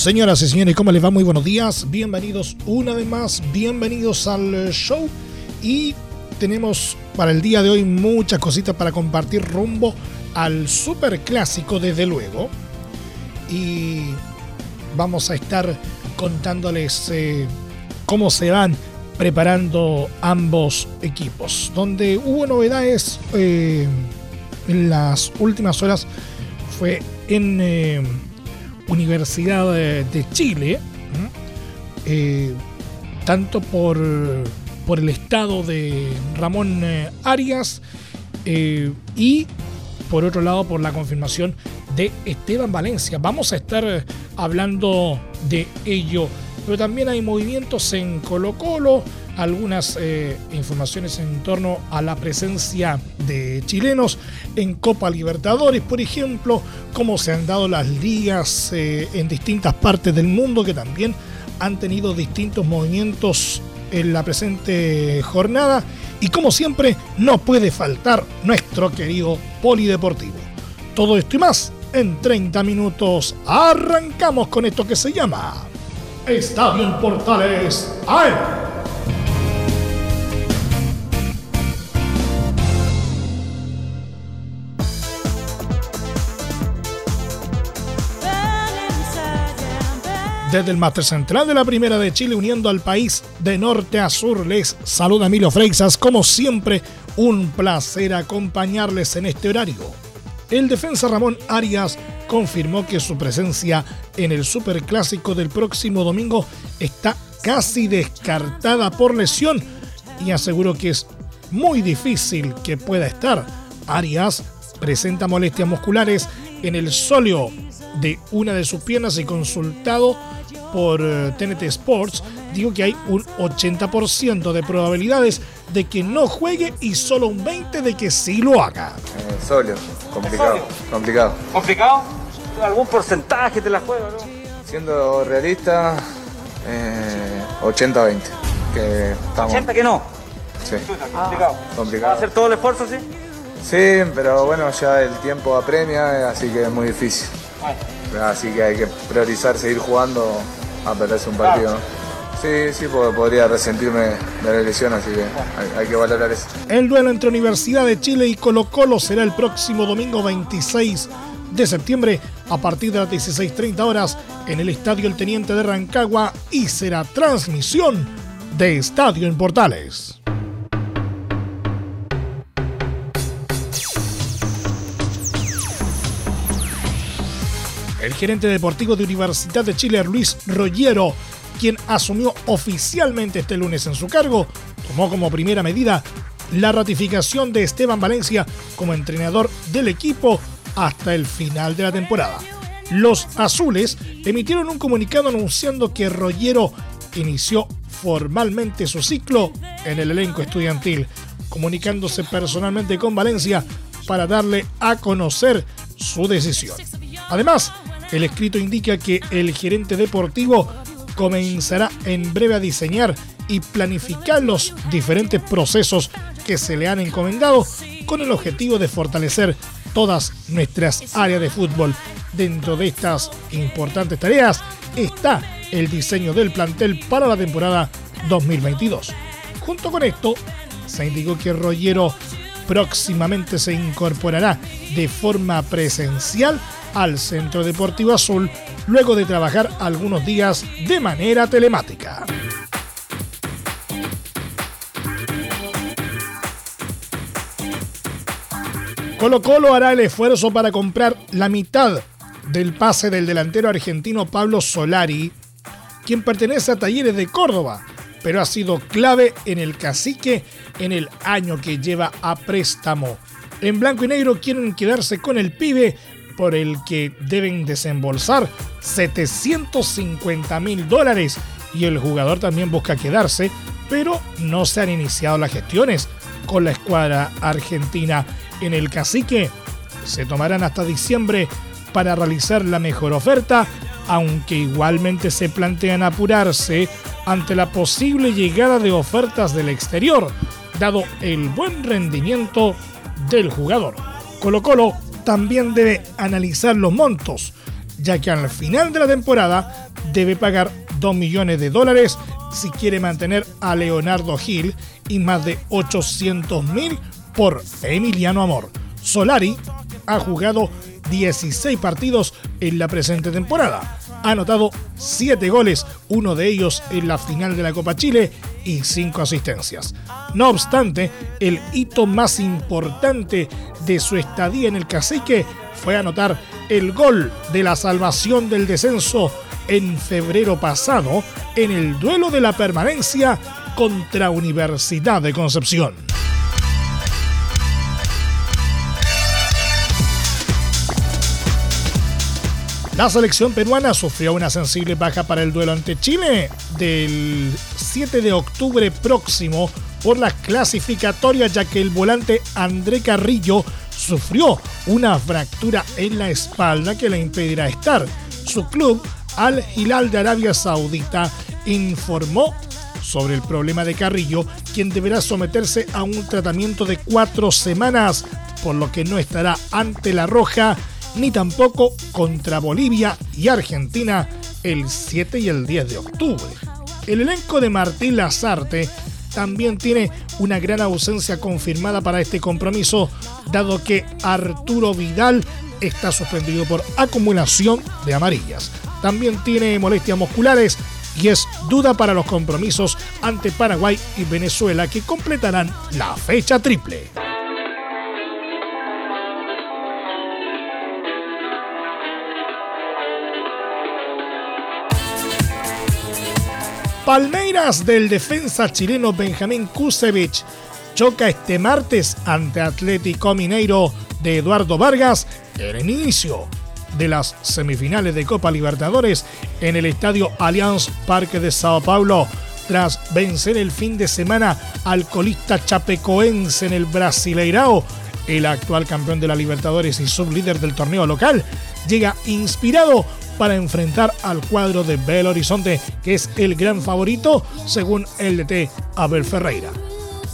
Señoras y señores, ¿cómo les va? Muy buenos días. Bienvenidos una vez más, bienvenidos al show. Y tenemos para el día de hoy muchas cositas para compartir rumbo al super clásico, desde luego. Y vamos a estar contándoles eh, cómo se van preparando ambos equipos. Donde hubo novedades eh, en las últimas horas fue en eh, Universidad de, Chile, eh, tanto por, por el estado de Ramón eh, Arias eh, y por otro lado por la confirmación de Esteban Valencia. Vamos a estar hablando de ello, pero también hay movimientos en Colo Colo, algunas eh, informaciones en torno a la presencia de chilenos en Copa Libertadores, por ejemplo, cómo se han dado las ligas eh, en distintas partes del mundo que también han tenido distintos movimientos en la presente jornada y como siempre no puede faltar nuestro querido polideportivo. Todo esto y más en 30 minutos arrancamos con esto que se llama Estadio en Portales. Desde el Máster Central de la Primera de Chile, uniendo al país de norte a sur, les saluda Emilio Freixas. Como siempre, un placer acompañarles en este horario. El defensa Ramón Arias confirmó que su presencia en el Superclásico del próximo domingo está casi descartada por lesión y aseguró que es muy difícil que pueda estar. Arias presenta molestias musculares en el sóleo de una de sus piernas y consultado por TNT Sports, digo que hay un 80% de probabilidades de que no juegue y solo un 20% de que sí lo haga. Eh, sóleo, complicado, complicado. ¿Complicado? ¿Algún porcentaje te la juega, no? Siendo realista, eh, 80-20. Que estamos. 80 que no. Sí, complicado. ¿Va a complicado. hacer todo el esfuerzo, sí? Sí, pero bueno, ya el tiempo apremia, así que es muy difícil. Bueno, Así que hay que priorizar seguir jugando a perderse un partido. ¿no? Sí, sí, porque podría resentirme de la lesión, así que hay, hay que valorar eso. El duelo entre Universidad de Chile y Colo Colo será el próximo domingo 26 de septiembre a partir de las 16.30 horas en el Estadio El Teniente de Rancagua y será transmisión de Estadio en Portales. El gerente deportivo de Universidad de Chile, Luis Rollero, quien asumió oficialmente este lunes en su cargo, tomó como primera medida la ratificación de Esteban Valencia como entrenador del equipo hasta el final de la temporada. Los azules emitieron un comunicado anunciando que Rollero inició formalmente su ciclo en el elenco estudiantil, comunicándose personalmente con Valencia para darle a conocer su decisión. Además, el escrito indica que el gerente deportivo comenzará en breve a diseñar y planificar los diferentes procesos que se le han encomendado con el objetivo de fortalecer todas nuestras áreas de fútbol. Dentro de estas importantes tareas está el diseño del plantel para la temporada 2022. Junto con esto, se indicó que Rollero próximamente se incorporará de forma presencial al Centro Deportivo Azul luego de trabajar algunos días de manera telemática. Colo Colo hará el esfuerzo para comprar la mitad del pase del delantero argentino Pablo Solari, quien pertenece a Talleres de Córdoba, pero ha sido clave en el cacique en el año que lleva a préstamo. En blanco y negro quieren quedarse con el pibe por el que deben desembolsar 750 mil dólares y el jugador también busca quedarse, pero no se han iniciado las gestiones con la escuadra argentina en el cacique. Se tomarán hasta diciembre para realizar la mejor oferta, aunque igualmente se plantean apurarse ante la posible llegada de ofertas del exterior, dado el buen rendimiento del jugador. Colo Colo también debe analizar los montos, ya que al final de la temporada debe pagar 2 millones de dólares si quiere mantener a Leonardo Gil y más de 800 mil por Emiliano Amor. Solari ha jugado 16 partidos en la presente temporada. Ha anotado 7 goles, uno de ellos en la final de la Copa Chile y 5 asistencias. No obstante, el hito más importante de su estadía en el cacique fue anotar el gol de la salvación del descenso en febrero pasado en el duelo de la permanencia contra Universidad de Concepción. La selección peruana sufrió una sensible baja para el duelo ante Chile del 7 de octubre próximo por las clasificatorias ya que el volante André Carrillo sufrió una fractura en la espalda que le impedirá estar. Su club, Al Hilal de Arabia Saudita, informó sobre el problema de Carrillo, quien deberá someterse a un tratamiento de cuatro semanas, por lo que no estará ante la roja ni tampoco contra Bolivia y Argentina el 7 y el 10 de octubre. El elenco de Martín Lazarte también tiene una gran ausencia confirmada para este compromiso, dado que Arturo Vidal está suspendido por acumulación de amarillas. También tiene molestias musculares y es duda para los compromisos ante Paraguay y Venezuela que completarán la fecha triple. Palmeiras del defensa chileno Benjamín Kusevich choca este martes ante Atlético Mineiro de Eduardo Vargas en el inicio de las semifinales de Copa Libertadores en el estadio Allianz Parque de Sao Paulo. Tras vencer el fin de semana al colista chapecoense en el Brasileirao, el actual campeón de la Libertadores y sublíder del torneo local, llega inspirado para enfrentar al cuadro de Belo Horizonte, que es el gran favorito según el DT Abel Ferreira.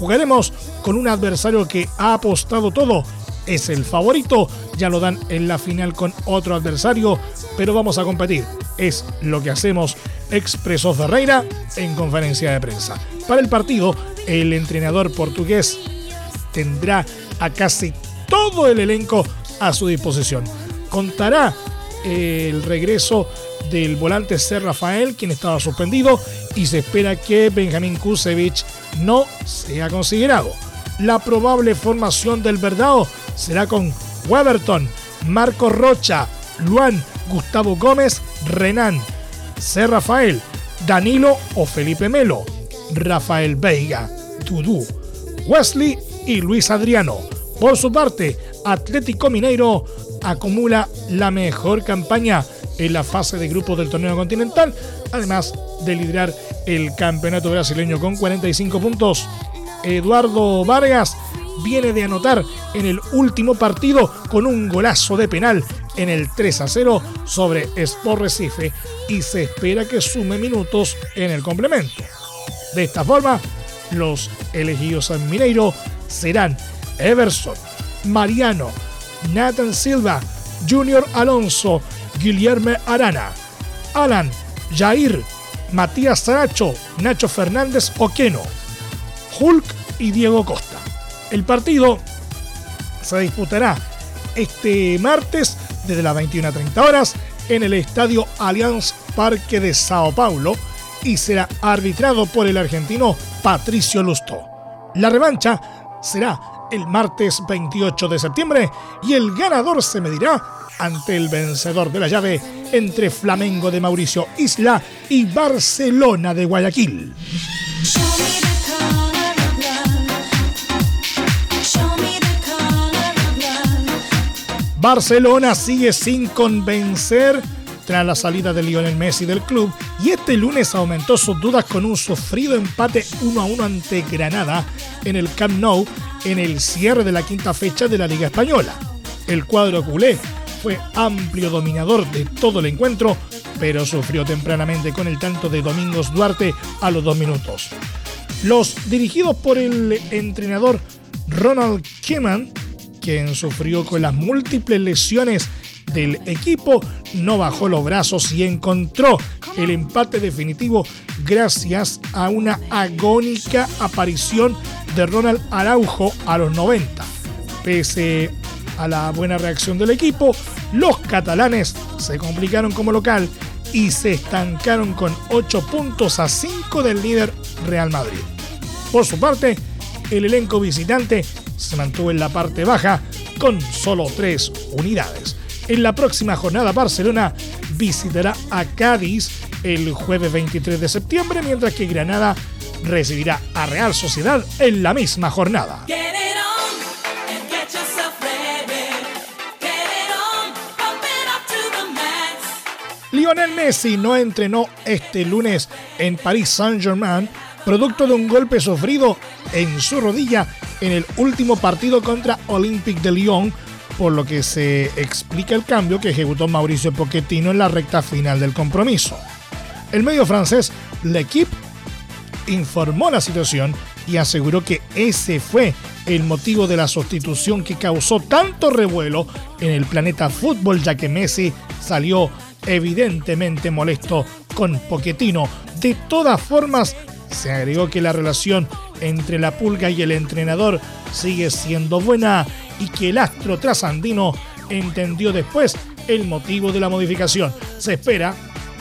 Jugaremos con un adversario que ha apostado todo, es el favorito, ya lo dan en la final con otro adversario, pero vamos a competir. Es lo que hacemos, expresó Ferreira en conferencia de prensa. Para el partido, el entrenador portugués tendrá a casi todo el elenco a su disposición. Contará el regreso del volante C. Rafael, quien estaba suspendido, y se espera que Benjamín Kusevich no sea considerado. La probable formación del Verdado será con Weberton, Marco Rocha, Luan, Gustavo Gómez, Renan, C. Rafael, Danilo o Felipe Melo, Rafael Veiga, Dudú, Wesley y Luis Adriano. Por su parte, Atlético Mineiro acumula la mejor campaña en la fase de grupos del torneo continental, además de liderar el campeonato brasileño con 45 puntos. Eduardo Vargas viene de anotar en el último partido con un golazo de penal en el 3 a 0 sobre Sport Recife y se espera que sume minutos en el complemento. De esta forma, los elegidos en Mineiro serán Everson, Mariano, Nathan Silva, Junior Alonso, Guillermo Arana, Alan, Jair, Matías Saracho, Nacho Fernández Oqueno, Hulk y Diego Costa. El partido se disputará este martes desde las 21.30 horas en el Estadio Allianz Parque de Sao Paulo y será arbitrado por el argentino Patricio Lusto. La revancha será el martes 28 de septiembre y el ganador se medirá ante el vencedor de la llave entre Flamengo de Mauricio Isla y Barcelona de Guayaquil. Barcelona sigue sin convencer tras la salida de Lionel Messi del club y este lunes aumentó sus dudas con un sufrido empate 1 a 1 ante Granada en el Camp Nou en el cierre de la quinta fecha de la Liga Española. El cuadro culé fue amplio dominador de todo el encuentro, pero sufrió tempranamente con el tanto de Domingos Duarte a los dos minutos. Los dirigidos por el entrenador Ronald Koeman, quien sufrió con las múltiples lesiones del equipo, no bajó los brazos y encontró el empate definitivo gracias a una agónica aparición de Ronald Araujo a los 90. Pese a la buena reacción del equipo, los catalanes se complicaron como local y se estancaron con 8 puntos a 5 del líder Real Madrid. Por su parte, el elenco visitante se mantuvo en la parte baja con solo 3 unidades. En la próxima jornada Barcelona visitará a Cádiz el jueves 23 de septiembre, mientras que Granada recibirá a Real Sociedad en la misma jornada. Lionel Messi no entrenó este lunes en París Saint-Germain, producto de un golpe sufrido en su rodilla en el último partido contra Olympique de Lyon, por lo que se explica el cambio que ejecutó Mauricio Pochettino en la recta final del compromiso. El medio francés L'Equipe informó la situación y aseguró que ese fue el motivo de la sustitución que causó tanto revuelo en el planeta fútbol, ya que Messi salió evidentemente molesto con Poquetino. De todas formas, se agregó que la relación entre la pulga y el entrenador sigue siendo buena y que el astro trasandino entendió después el motivo de la modificación. Se espera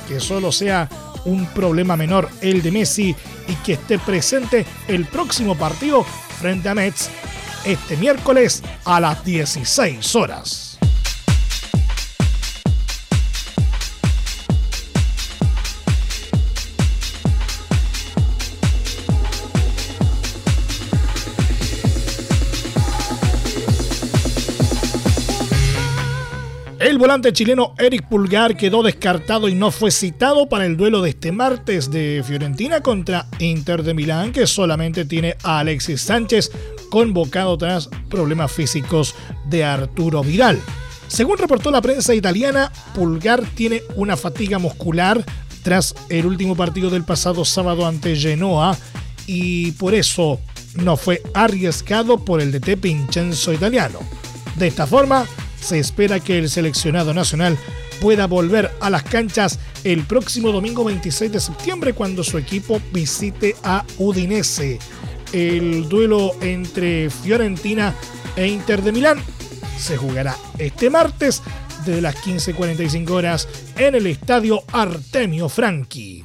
que solo sea un problema menor el de Messi y que esté presente el próximo partido frente a Mets este miércoles a las 16 horas. El volante chileno Eric Pulgar quedó descartado y no fue citado para el duelo de este martes de Fiorentina contra Inter de Milán, que solamente tiene a Alexis Sánchez convocado tras problemas físicos de Arturo Vidal. Según reportó la prensa italiana, Pulgar tiene una fatiga muscular tras el último partido del pasado sábado ante Genoa y por eso no fue arriesgado por el DT Vincenzo italiano. De esta forma, se espera que el seleccionado nacional pueda volver a las canchas el próximo domingo 26 de septiembre cuando su equipo visite a Udinese. El duelo entre Fiorentina e Inter de Milán se jugará este martes desde las 15.45 horas en el estadio Artemio Franchi.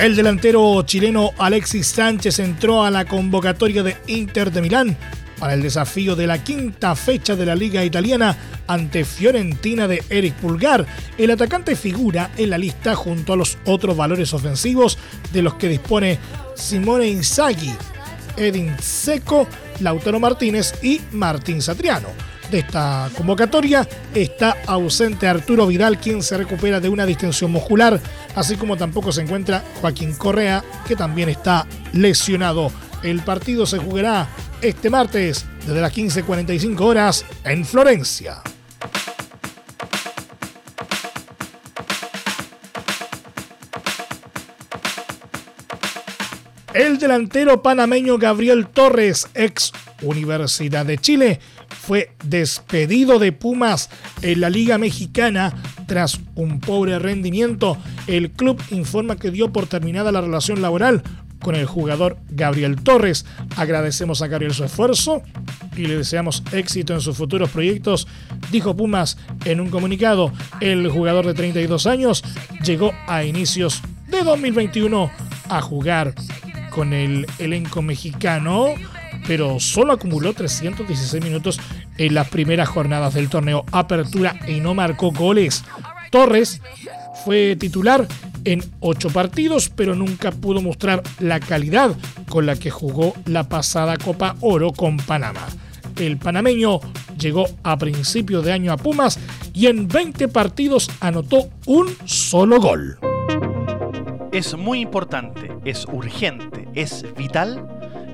El delantero chileno Alexis Sánchez entró a la convocatoria de Inter de Milán para el desafío de la quinta fecha de la Liga Italiana ante Fiorentina de Eric Pulgar. El atacante figura en la lista junto a los otros valores ofensivos de los que dispone Simone Inzaghi, Edin Seco, Lautaro Martínez y Martín Satriano de esta convocatoria está ausente Arturo Vidal, quien se recupera de una distensión muscular, así como tampoco se encuentra Joaquín Correa, que también está lesionado. El partido se jugará este martes desde las 15.45 horas en Florencia. El delantero panameño Gabriel Torres, ex Universidad de Chile, fue despedido de Pumas en la Liga Mexicana tras un pobre rendimiento. El club informa que dio por terminada la relación laboral con el jugador Gabriel Torres. Agradecemos a Gabriel su esfuerzo y le deseamos éxito en sus futuros proyectos, dijo Pumas en un comunicado. El jugador de 32 años llegó a inicios de 2021 a jugar con el elenco mexicano pero solo acumuló 316 minutos en las primeras jornadas del torneo Apertura y no marcó goles. Torres fue titular en ocho partidos, pero nunca pudo mostrar la calidad con la que jugó la pasada Copa Oro con Panamá. El panameño llegó a principios de año a Pumas y en 20 partidos anotó un solo gol. Es muy importante, es urgente, es vital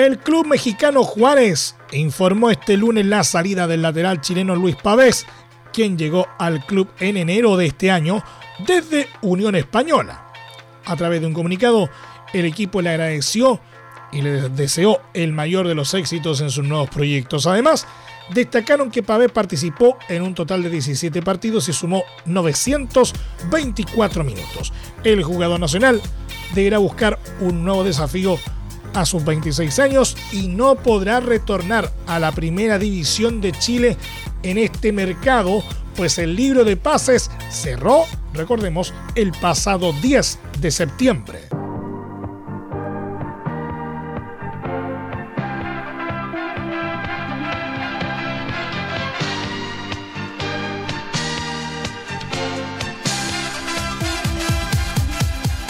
El club mexicano Juárez informó este lunes la salida del lateral chileno Luis Pavés, quien llegó al club en enero de este año desde Unión Española. A través de un comunicado, el equipo le agradeció y le deseó el mayor de los éxitos en sus nuevos proyectos. Además, destacaron que Pavés participó en un total de 17 partidos y sumó 924 minutos. El jugador nacional deberá buscar un nuevo desafío a sus 26 años y no podrá retornar a la primera división de Chile en este mercado, pues el libro de pases cerró, recordemos, el pasado 10 de septiembre.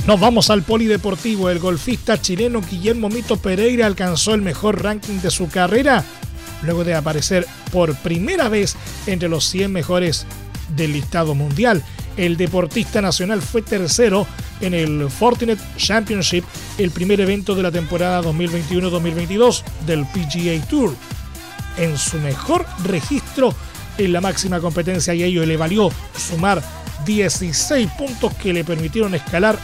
Nos vamos al polideportivo. El golfista chileno Guillermo Mito Pereira alcanzó el mejor ranking de su carrera luego de aparecer por primera vez entre los 100 mejores del listado mundial. El deportista nacional fue tercero en el Fortinet Championship, el primer evento de la temporada 2021-2022 del PGA Tour. En su mejor registro en la máxima competencia y ello le valió sumar 16 puntos que le permitieron escalar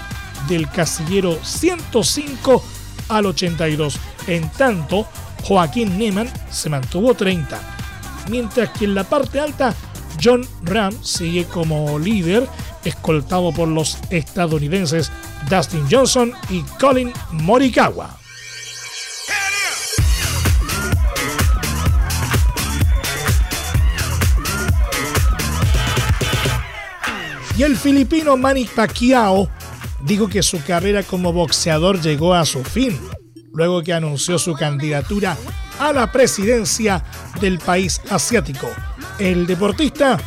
del casillero 105 al 82. En tanto, Joaquín Neyman se mantuvo 30. Mientras que en la parte alta, John Ram sigue como líder, escoltado por los estadounidenses Dustin Johnson y Colin Morikawa. Y el filipino Manny Pacquiao dijo que su carrera como boxeador llegó a su fin, luego que anunció su candidatura a la presidencia del país asiático. El deportista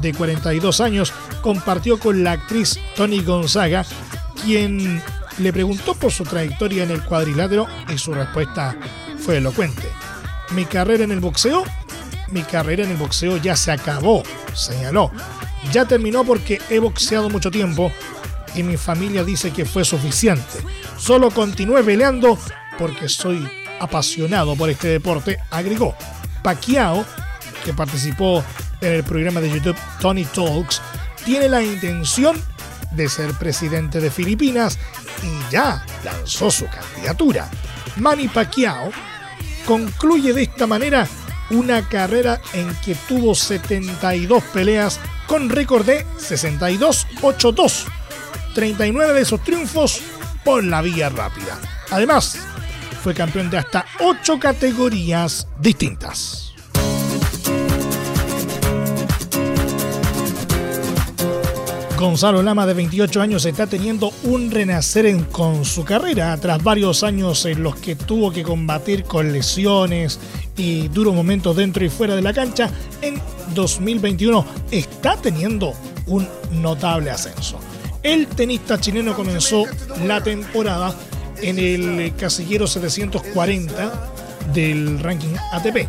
de 42 años compartió con la actriz Tony Gonzaga, quien le preguntó por su trayectoria en el cuadrilátero y su respuesta fue elocuente. Mi carrera en el boxeo, mi carrera en el boxeo ya se acabó, señaló. Ya terminó porque he boxeado mucho tiempo y mi familia dice que fue suficiente. Solo continué peleando porque soy apasionado por este deporte, agregó. Pacquiao, que participó en el programa de YouTube Tony Talks, tiene la intención de ser presidente de Filipinas y ya lanzó su candidatura. Manny Pacquiao concluye de esta manera una carrera en que tuvo 72 peleas con récord de 62-8-2 39 de esos triunfos por la vía rápida. Además, fue campeón de hasta 8 categorías distintas. Gonzalo Lama, de 28 años, está teniendo un renacer en- con su carrera tras varios años en los que tuvo que combatir con lesiones y duros momentos dentro y fuera de la cancha. En 2021 está teniendo un notable ascenso. El tenista chileno comenzó la temporada en el casillero 740 del ranking ATP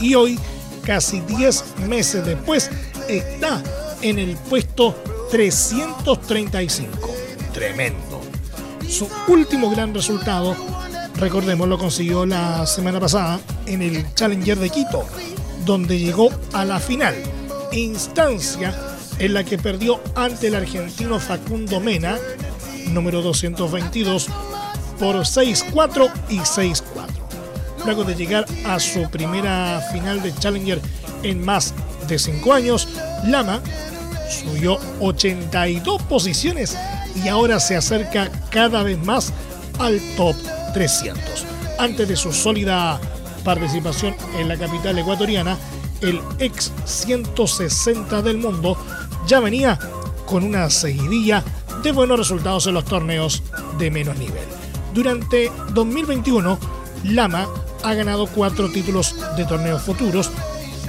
y hoy, casi 10 meses después, está en el puesto 335. Tremendo. Su último gran resultado, recordemos, lo consiguió la semana pasada en el Challenger de Quito, donde llegó a la final, instancia en la que perdió ante el argentino Facundo Mena, número 222, por 6-4 y 6-4. Luego de llegar a su primera final de Challenger en más de 5 años, Lama subió 82 posiciones y ahora se acerca cada vez más al top 300. Antes de su sólida participación en la capital ecuatoriana, el ex 160 del mundo ya venía con una seguidilla de buenos resultados en los torneos de menos nivel. Durante 2021, Lama ha ganado cuatro títulos de torneos futuros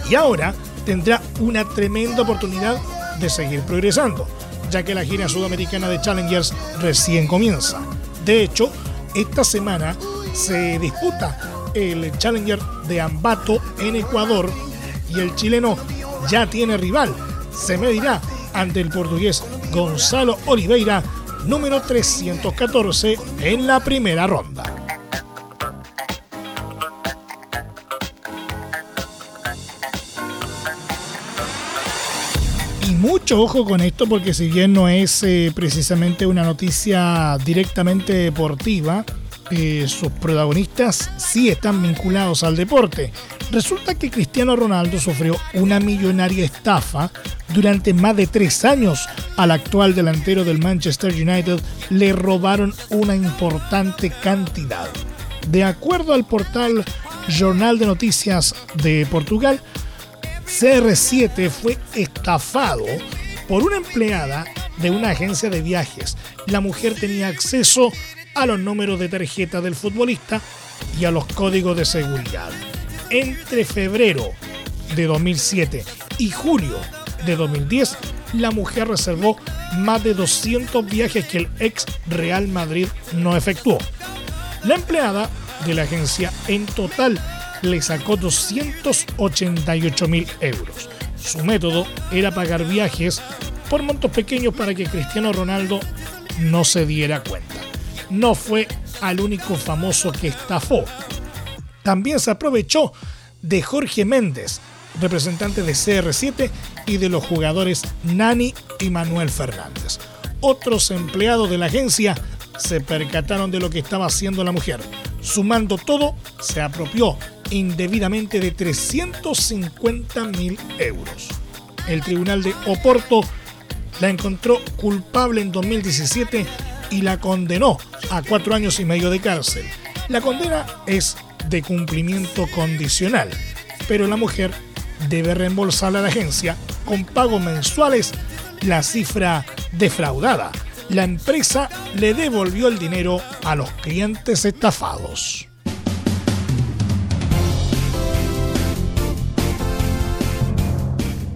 y ahora tendrá una tremenda oportunidad de seguir progresando, ya que la gira sudamericana de Challengers recién comienza. De hecho, esta semana se disputa el Challenger de Ambato en Ecuador y el chileno ya tiene rival. Se medirá ante el portugués Gonzalo Oliveira, número 314 en la primera ronda. Y mucho ojo con esto porque si bien no es eh, precisamente una noticia directamente deportiva, eh, sus protagonistas sí están vinculados al deporte. Resulta que Cristiano Ronaldo sufrió una millonaria estafa durante más de tres años. Al actual delantero del Manchester United le robaron una importante cantidad. De acuerdo al portal Jornal de Noticias de Portugal, CR7 fue estafado por una empleada de una agencia de viajes. La mujer tenía acceso a los números de tarjeta del futbolista y a los códigos de seguridad. Entre febrero de 2007 y julio de 2010, la mujer reservó más de 200 viajes que el ex Real Madrid no efectuó. La empleada de la agencia en total le sacó 288 mil euros. Su método era pagar viajes por montos pequeños para que Cristiano Ronaldo no se diera cuenta. No fue al único famoso que estafó. También se aprovechó de Jorge Méndez, representante de CR7 y de los jugadores Nani y Manuel Fernández. Otros empleados de la agencia se percataron de lo que estaba haciendo la mujer. Sumando todo, se apropió indebidamente de 350 mil euros. El tribunal de Oporto la encontró culpable en 2017 y la condenó a cuatro años y medio de cárcel. La condena es de cumplimiento condicional, pero la mujer debe reembolsar a la agencia con pagos mensuales la cifra defraudada. La empresa le devolvió el dinero a los clientes estafados.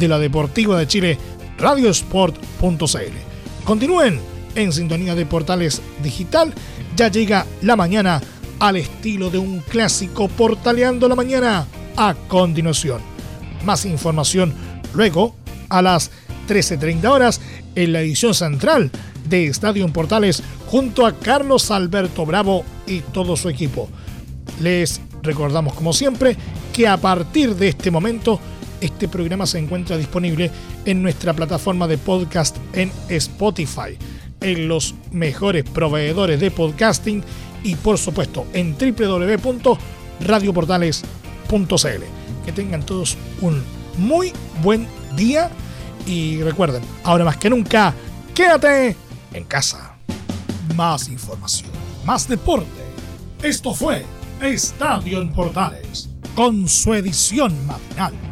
la Deportiva de Chile, radiosport.cl. Continúen en sintonía de portales digital. Ya llega la mañana al estilo de un clásico portaleando la mañana. A continuación, más información luego a las 13.30 horas en la edición central de Estadio en Portales junto a Carlos Alberto Bravo y todo su equipo. Les recordamos como siempre que a partir de este momento este programa se encuentra disponible en nuestra plataforma de podcast en Spotify. en los mejores proveedores de podcasting y por supuesto en www.radioportales.cl. Que tengan todos un muy buen día y recuerden, ahora más que nunca, quédate en casa. Más información, más deporte. Esto fue Estadio en Portales, con su edición matinal.